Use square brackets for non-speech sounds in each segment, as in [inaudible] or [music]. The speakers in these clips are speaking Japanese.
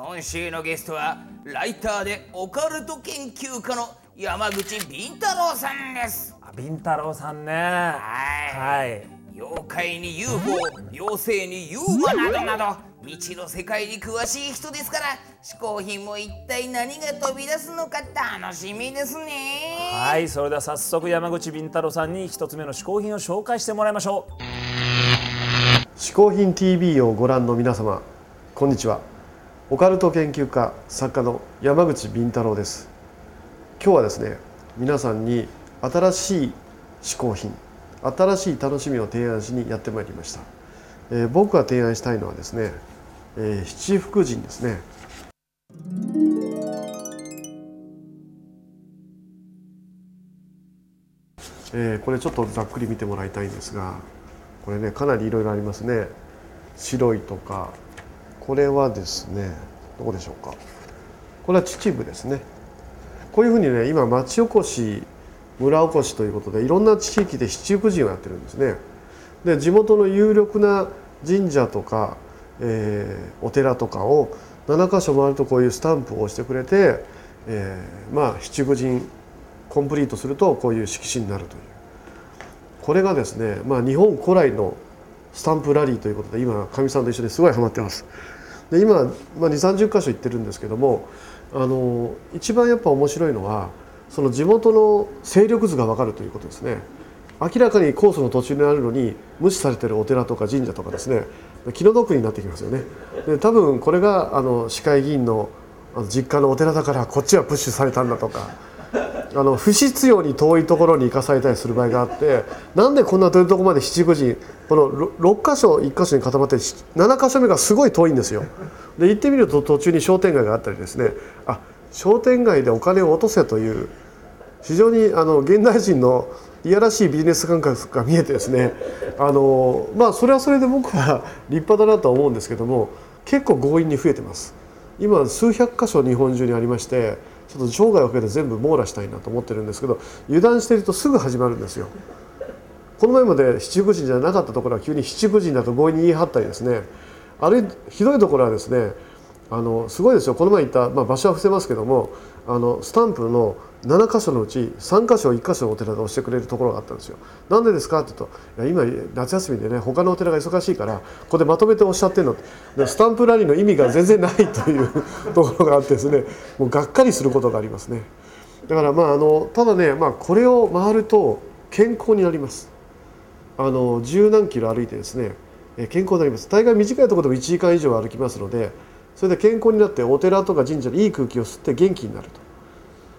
今週のゲストはライターでオカルト研究家の山口敏太郎さんです。あビン太郎さんね。はい。はい。妖怪に UFO 妖精にユーマなどなど未知の世界に詳しい人ですから嗜好品も一体何が飛び出すのか楽しみですね。はいそれでは早速山口ビン太郎さんに一つ目の嗜好品を紹介してもらいましょう。嗜好品 TV をご覧の皆様こんにちはオカルト研究家作家の山口敏太郎です。今日はですね皆さんに新しい嗜好品新しい楽しみを提案しにやってまいりました、えー僕が提案したいのはですね、えー七福神ですね。えーこれちょっとざっくり見てもらいたいんですがこれねかなりいろいろありますね。白いとかこれはですねどこでしょうか？これは秩父ですね。こういうふうにね今町おこし村おこしということでいろんな地域で七福神をやってるんですね。で地元の有力な神社とか、えーお寺とかを7か所回るとこういうスタンプを押してくれて、えーまあ七福神コンプリートするとこういう色紙になるという。これがですね、まあ、日本古来のスタンプラリーということで今かみさんと一緒にすごいハマってます。で今、まあ、2 3 0箇所行ってるんですけどもあの一番やっぱ面白いのはその地元の勢力図が分かるということですね。明らかにコースの途中にあるのに無視されてるお寺とか神社とかですね気の毒になってきますよね。で多分これがあの市会議員のあの実家のお寺だからこっちはプッシュされたんだとかあの不必要に遠いところに行かされたりする場合があってなんでこんな遠いところまで七福神この6箇所1箇所に固まって7箇所目がすごい遠いんですよ。で行ってみると途中に商店街があったりですね。あ商店街でお金を落とせという非常にあの現代人のいやらしいビジネス感覚が見えてですね。あのまあそれはそれで僕は [laughs] 立派だなとは思うんですけども結構強引に増えてます。今数百箇所日本中にありましてちょっと生涯をかけて全部網羅したいなと思ってるんですけど油断してるとすぐ始まるんですよ。この前まで七福神じゃなかったところは急に七福神だと強引に言い張ったりですね。あるいひどいところはですねあのすごいですよ。この前言った、まあ、場所は伏せますけどもあのスタンプの7箇所のうち3箇所1箇所お寺が押してくれるところがあったんですよ。なんでですかって言うといや今夏休みでね他のお寺が忙しいからここでまとめておっしゃってるのでスタンプラリーの意味が全然ないというところがあってですねもうがっかりすることがありますね。だからまああのただね、まあ、これを回ると健康になります。あの十何キロ歩いてですね健康になります大概短いところでも1時間以上歩きますのでそれで健康になってお寺とか神社でいい空気を吸って元気になると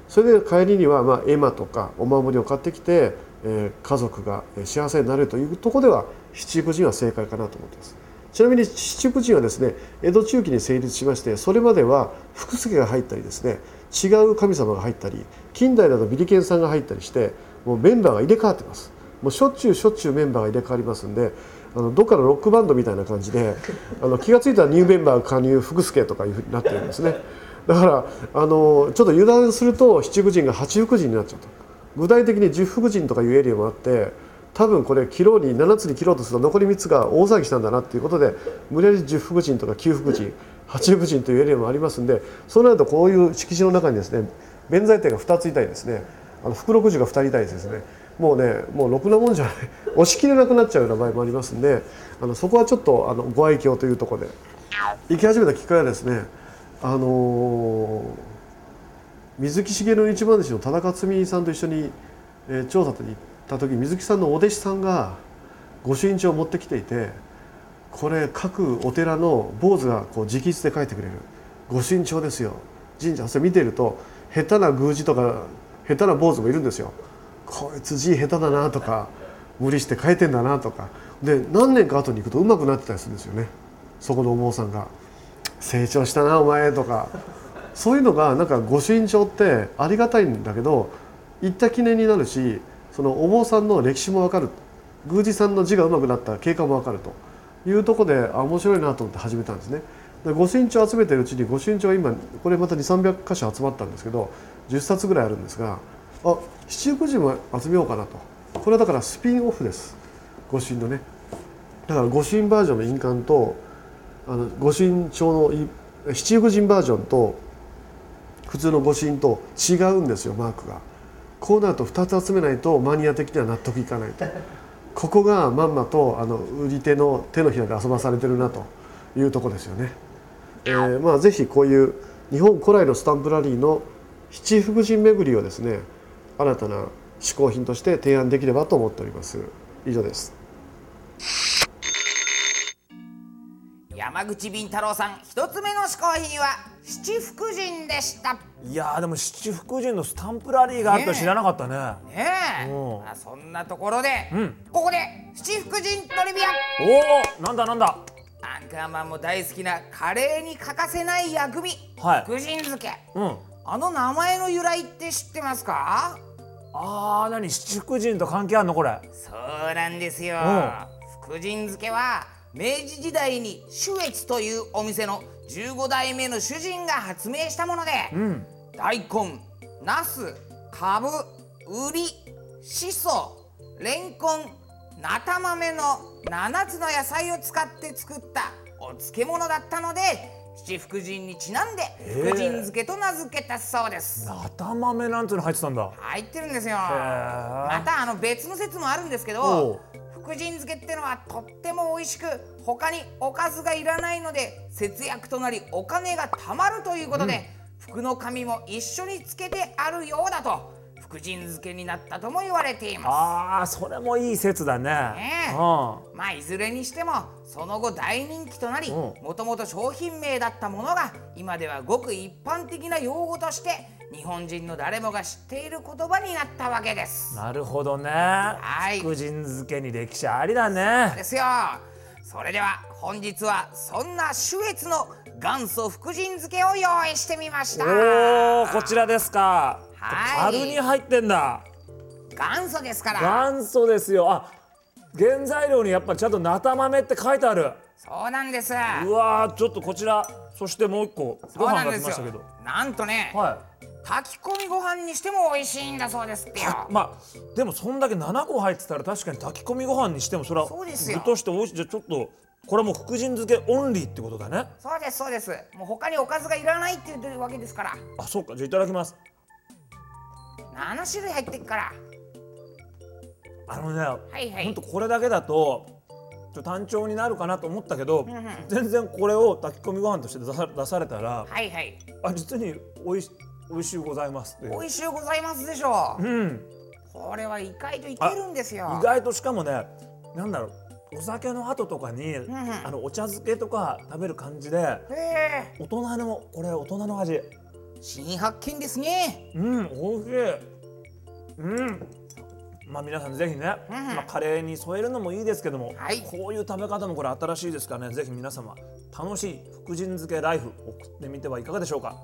それで帰りにはまあ絵馬とかお守りを買ってきて、えー家族が幸せになれるというとこでは七福神は正解かなと思ってます。ちなみに七福神はですね江戸中期に成立しましてそれまでは福助が入ったりですね違う神様が入ったり近代だとビリケンさんが入ったりしてもうメンバーが入れ替わってます。もうしょっちゅうしょっちゅうメンバーが入れ替わりますんであのどっかのロックバンドみたいな感じであの気が付いたらニューメンバー加入福助とかいうふうになってるんですね。だからあのちょっと油断すると七福神が八福神になっちゃうと。具体的に十福神とかいうエリアもあって多分これ切ろうに7つに切ろうとすると残り3つが大騒ぎしたんだなっていうことで無理やり十福神とか九福神八福神というエリアもありますんでそうなるとこういう色紙の中にですね弁財天が2ついたりですね。あの福禄寿が2人いたりですね。もうねもうろくなもんじゃない。押し切れなくなっちゃうような場合もありますんであのそこはちょっとあのご愛嬌というところで。行き始めたきっかけはですねあの水木しげの一番弟子の田中摘さんと一緒に、えー調査に行った時水木さんのお弟子さんが御朱印帳を持ってきていてこれ各お寺の坊主がこう直筆で書いてくれる御朱印帳ですよ。神社それ見てると下手な宮司とか下手な坊主もいるんですよ。こいつ字下手だなとか無理して書いてんだなとか。で何年か後に行くと上手くなってたりするんですよね。そこのお坊さんが。成長したなお前とか。そういうのがなんか御朱印帳ってありがたいんだけど行った記念になるしそのお坊さんの歴史も分かる。宮司さんの字が上手くなった経過も分かると。いうとこであ面白いなと思って始めたんですね。で御朱印帳集めてるうちに御朱印帳が今これまた2300箇所集まったんですけど10冊ぐらいあるんですがあ七福神も集めようかなと。これはだからスピンオフです。御朱印のね。だから御朱印バージョンの印鑑とあの御朱印帳の七福神バージョンと普通の御朱印と違うんですよマークが。こうなると2つ集めないとマニア的には納得いかないと。ここがまんまとあの売り手の手のひらで遊ばされてるなというとこですよね、えーまあぜひこういう日本古来のスタンプラリーの七福神巡りをですね新たな嗜好品として提案できればと思っております。以上です。山口敏太郎さん一つ目の嗜好品は七福神でした。いやーでも七福神のスタンプラリーがあるとは知らなかったね。ねえ、うん。まあ、そんなところで、ん。ここで七福神トリビア。おおなんだなんだ。アンカーマンも大好きなカレーに欠かせない薬味、はい。福神漬け。うん。あの名前の由来って知ってますか？あー何？七福神と関係あんのこれ。そうなんですよ、う福神漬けは明治時代に主越というお店の15代目の主人が発明したもので、うん。大根ナスカブウリシソレンコンナタ豆の7つの野菜を使って作ったお漬物だったので七福神にちなんで福神漬けと名付けたそうです。なた豆なんていうの入ってたんだ。入ってるんですよ。へまたあの別の説もあるんですけおどう福神漬けってのはとっても美味しく他におかずがいらないので節約となりお金が貯まるということで、福の神も一緒につけてあるようだと福神漬けになったとも言われています。あーそれもいい説だね。ねえ。うん。まあいずれにしてもその後大人気となりうん。もともと商品名だったものが今ではごく一般的な用語として日本人の誰もが知っている言葉になったわけです。なるほどね。い。福神漬けに歴史ありだね。ですよ。それでは本日はそんな主越の元祖福神漬けを用意してみました。おーこちらですか。はい。樽に入ってんだ。元祖ですから。元祖ですよ。あ原材料にやっぱちゃんとなた豆って書いてある。そうなんです。うわーちょっとこちらそしてもう一個そご飯が来ましたけど。よ。なんとね、は炊き込みご飯にしても美味しいんだそうです [laughs] まあでもそんだけ7個入ってたら確かに炊き込みご飯にしてもそれはそうですよ。具として美味しい。じゃあちょっとこれはもう福神漬けオンリーってことだね。そうですそうです。もう他におかずがいらないって言ってるわけですから。あそうか。じゃあいただきます。7種類入ってっから。あのねはいはい。ほんとこれだけだとちょっと単調になるかなと思ったけど、んうん。全然これを炊き込みご飯として出さ出されたらはいはい。あ実に美味し美味しゅうございます美味しゅうございますでしょ。ううん。これは意外といけるんですよ。意外としかもねなんだろうお酒の後とかに、んあのお茶漬けとか食べる感じで大人のこれ大人の味。新発見ですね。うん美味しい。うん。まあ皆さんぜひね、うんまあ、カレーに添えるのもいいですけども、はい。こういう食べ方もこれ新しいですからね。ぜひ皆様楽しい福神漬けライフ送ってみてはいかがでしょうか